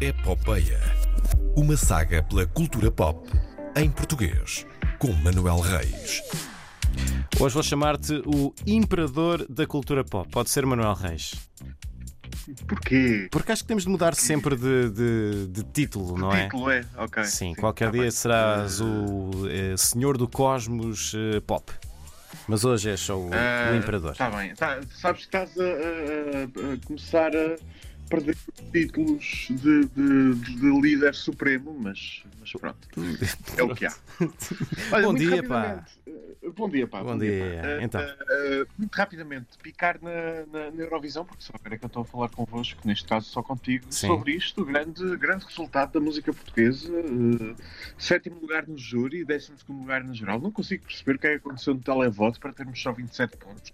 Epopeia. Uma saga pela cultura pop em português, com Manuel Reis. Hoje vou chamar-te o Imperador da Cultura Pop. Pode ser Manuel Reis. Porquê? Porque acho que temos de mudar sempre de, de- de título, não é? Título é? Ok. Sim, qualquer tá dia bem. serás o eh, Senhor do Cosmos eh, Pop. Mas hoje és só o, o Ah, Imperador. Está bem. Tá, sabes que estás a, a- a- a começar a perder títulos de, de- de líder supremo, mas, mas pronto. É o que há. Olha, Bom dia, pá. eh, Bom dia, pá. Bom dia, pá. Eh, então. eh, eh, muito rapidamente, picar na, na, na Eurovisão, porque só agora é que eu estou a falar convosco, neste caso só contigo, Sim. sobre isto, o grande, grande resultado da música portuguesa. eh, sétimo lugar no júri e décimo segundo lugar na geral. Não consigo perceber o que é que aconteceu no televoto para termos só 27 pontos.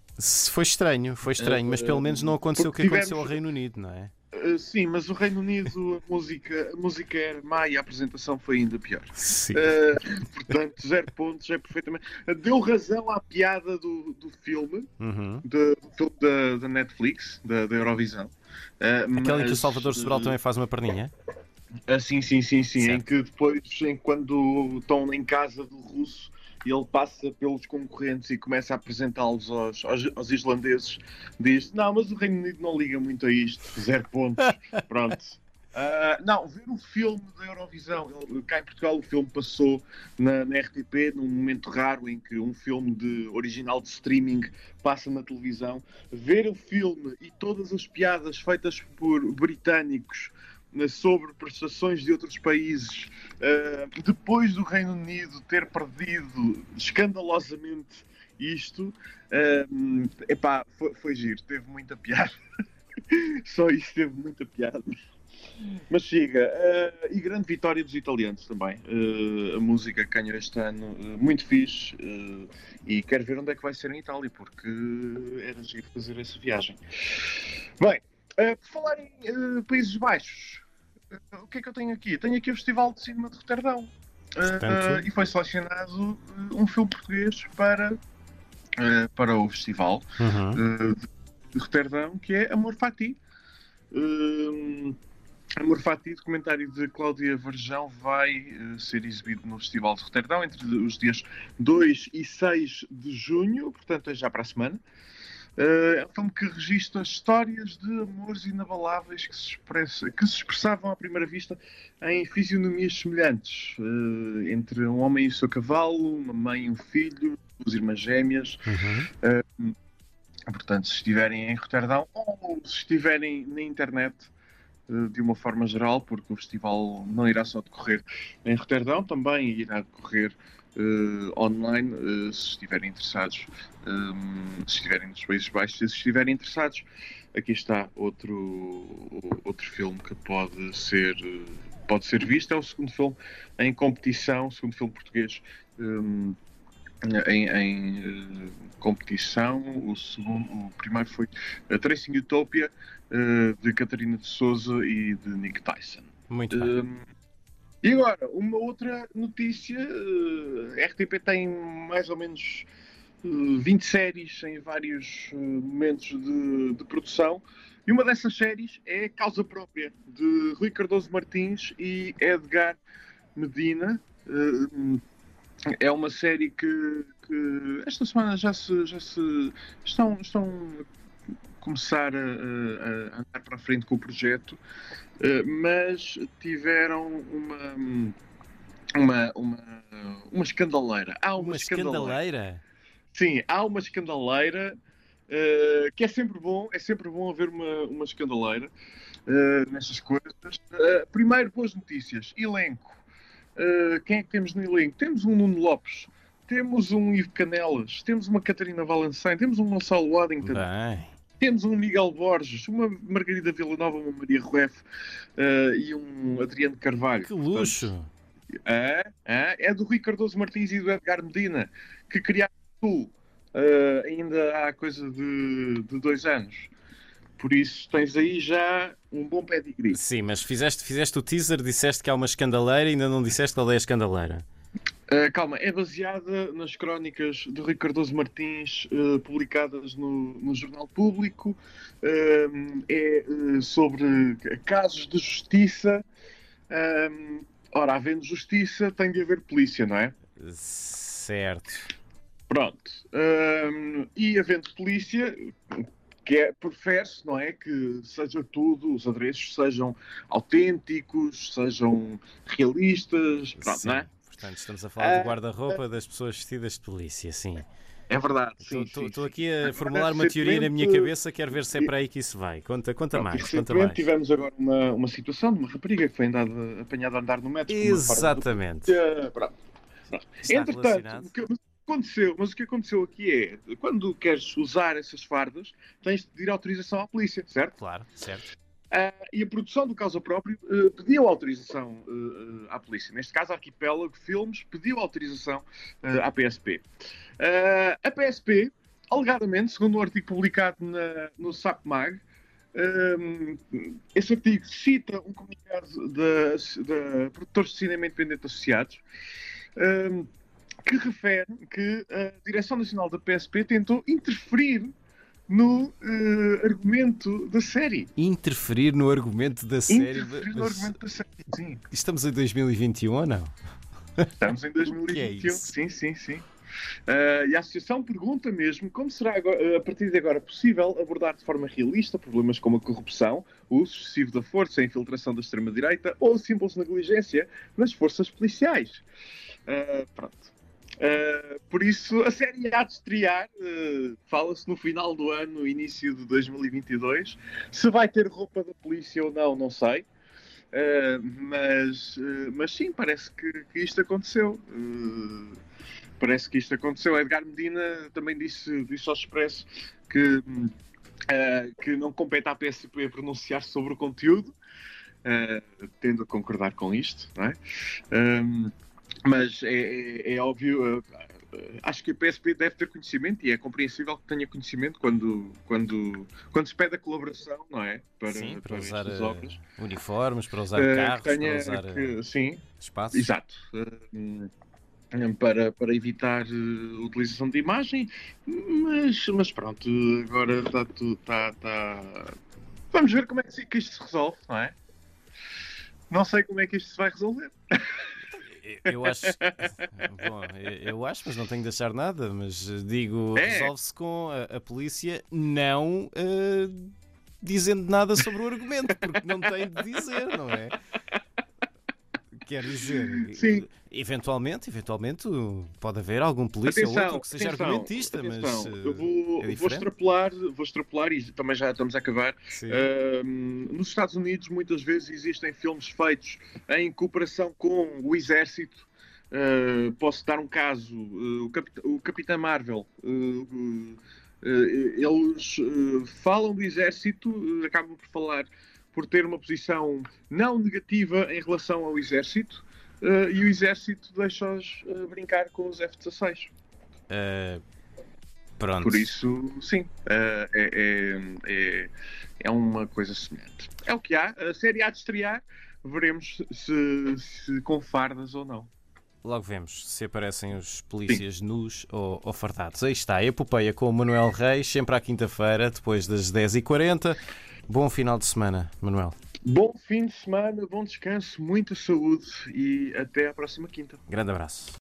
Foi estranho, foi estranho, mas pelo menos não aconteceu o que porque aconteceu ao tivemos- Reino Unido, não é? Uh, sim, mas o Reino Unido, a música, a música era má e a apresentação foi ainda pior. Sim. Uh, portanto, zero pontos é perfeitamente. uh, Deu razão à piada do, do filme, Uhum. do, do filme da, da Netflix, da, da Eurovisão. Uh, Aquele em que o mas, Salvador Sobral também faz uma perninha? ah, sim, sim, sim, sim. Em Certo. que depois, em, quando estão em casa do russo, ele passa pelos concorrentes e começa a apresentá-los aos, aos, aos islandeses. Diz: Não, mas o Reino Unido não liga muito a isto, zero pontos. Pronto. Ah, não, ver o filme da Eurovisão. Cá em Portugal, o filme passou na, na RTP, num momento raro em que um filme de original de streaming passa na televisão. Ver o filme e todas as piadas feitas por britânicos sobre prestações de outros países, ah, depois do Reino Unido ter perdido escandalosamente isto, ah, epá, foi, foi giro, teve muita piada. Só isso teve muita piada. Mas chega, ah, e grande vitória dos italianos também. Ah, a música que ganhou este ano, ah, muito fixe. e quero ver onde é que vai ser em Itália, porque era giro fazer essa viagem. Bem, ah, por falar em ah, Países Baixos, ah, o que é que eu tenho aqui? Tenho aqui o Festival de Cinema de Roterdão. E foi selecionado um filme português para, para o festival Uhum. uh, de Roterdão, que é Amor Fati. Amor Fati, documentário de Cláudia Varjão, vai uh, ser exibido no Festival de Roterdão entre os dias 2 e 6 de junho, portanto é já para a semana. É um filme que registra histórias de amores inabaláveis que se, expressa- que se expressavam à primeira vista em fisionomias semelhantes uh, entre um homem e o seu cavalo, uma mãe e um filho, duas irmãs gêmeas. Uhum. Portanto, se estiverem em Roterdão ou se estiverem na internet eh, de uma forma geral, porque o festival não irá só decorrer em Roterdão, também irá decorrer eh, online, eh, se estiverem interessados, eh, se estiverem nos Países Baixos, se estiverem interessados, aqui está outro, outro filme que pode ser, pode ser visto, é o segundo filme em competição, o segundo filme português eh, em, em, eh, competição. O, segundo, o primeiro foi a Tracing Utopia, eh, de Catarina de Souza e de Nick Tyson. Muito bem. Um, e agora, uma outra notícia: eh, a RTP tem mais ou menos eh, 20 séries em vários eh, momentos de, de produção. E uma dessas séries é Causa Própria, de Rui Cardoso Martins e Edgar Medina. É uma série que, que esta semana já se, já se estão, estão a começar a, a- andar para a frente com o projeto, eh, mas tiveram uma, uma, uma, uma escandaleira. Há uma, Uma escandaleira? Sim, há uma escandaleira eh, que é sempre bom, é sempre bom haver uma, uma escandaleira eh, nestas coisas. Primeiro, boas notícias. Elenco. Eh, quem é que temos no elenco? Temos um Nuno Lopes, temos um Ivo Canelas, temos uma Catarina Valencem, temos um Gonçalo Waddington, Bem. temos um Miguel Borges, uma Margarida Villanova, uma Maria Rueff eh, e um Adriano Carvalho. Que luxo! É, é, é do Rui Cardoso Martins e do Edgar Medina, que criaram tu eh, ainda há coisa de, de dois anos. Por isso tens aí já um bom pedigree. Sim, mas fizeste, fizeste o teaser, disseste que há uma escandaleira e ainda não disseste qual é a escandaleira. Uh, calma, é baseada nas crónicas de Rui Cardoso Martins, uh, publicadas no, no, Jornal Público. Uh, é sobre casos de justiça. ora, havendo justiça, tem de haver polícia, não é? Certo. Pronto. e havendo polícia, que é, prefere-se, não é, que seja tudo, os adereços sejam autênticos, sejam realistas, pronto, não é? Portanto, estamos a falar do guarda-roupa das pessoas vestidas de polícia, sim. É verdade. Estou aqui a formular uma teoria na minha cabeça, quero ver se é para aí que isso vai. Conta, conta Pronto, mais. Conta mais. tivemos agora uma, uma situação de uma rapariga que foi andada, apanhada a andar no metro. Exatamente. Do... Pronto. Pronto. Entretanto, o que aconteceu, mas o que aconteceu aqui é, quando queres usar essas fardas, tens de pedir autorização à polícia, certo? Claro, certo. Uh, e a produção do caso próprio uh, pediu autorização uh, à polícia. Neste caso, a Arquipélago Filmes pediu autorização à PSP. a PSP, alegadamente, segundo um artigo publicado na, no SAPMAG, esse artigo cita um comunicado da, da Produtores de Cinema Independente Associados, que refere que a Direção Nacional da PSP tentou interferir no uh, argumento da série. Interferir no argumento da série? Interferir no argumento da série, sim. Estamos em 2021 ou não? Estamos em 2021, é sim, sim, sim. Uh, e a Associação pergunta mesmo como será agora, a partir de agora possível abordar de forma realista problemas como a corrupção, o uso excessivo da força, a infiltração da extrema-direita ou a simples negligência nas forças policiais. Uh, pronto. Uh, por isso, a série há de estrear, uh, fala-se no final do ano, início de 2022. Se vai ter roupa da polícia ou não, não sei. Uh, mas, mas sim, parece que, que isto aconteceu. parece que isto aconteceu. Edgar Medina também disse, disse ao Expresso que, que não compete à PSP pronunciar sobre o conteúdo, tendo a concordar com isto, não é? Mas é, é, é óbvio, uh, acho que a PSP deve ter conhecimento e é compreensível que tenha conhecimento quando, quando, quando se pede a colaboração, não é? Para, sim, para, para usar uh, obras. uniformes, para usar uh, carros, tenha, para usar que, sim, espaços. Exato. para, para evitar uh, utilização de imagem, mas, mas pronto, agora está tudo. Está, está... Vamos ver como é que isto se resolve, não é? Não sei como é que isto se vai resolver. Eu acho. Bom, eu acho, mas não tenho de achar nada. Mas digo, é. resolve-se com a, a, polícia não uh, dizendo nada sobre o argumento, porque não tem de dizer, não é? Quer dizer, Sim. eventualmente, eventualmente pode haver algum polícia atenção, ou outro que seja atenção, argumentista, atenção. mas. Eu vou, é vou, extrapolar, vou extrapolar e também já estamos a acabar. Uh, nos Estados Unidos, muitas vezes existem filmes feitos em cooperação com o exército. Uh, posso dar um caso: uh, o, Capit o Capitão Marvel. eles falam do exército, acabam por falar por ter uma posição não negativa em relação ao exército uh, e o exército deixa-os uh, brincar com os F-16. Uh, pronto. Por isso, sim, é, é, é, é, uma coisa semelhante. É o que há. A série há de estrear. Veremos se, se com fardas ou não. Logo vemos se aparecem os polícias Sim. nus ou, ou fardados. Aí está, a epopeia com o Manuel Reis, sempre à quinta-feira, depois das 10h40. Bom final de semana, Manuel. Bom fim de semana, bom descanso, muita saúde e até à próxima quinta. Grande abraço.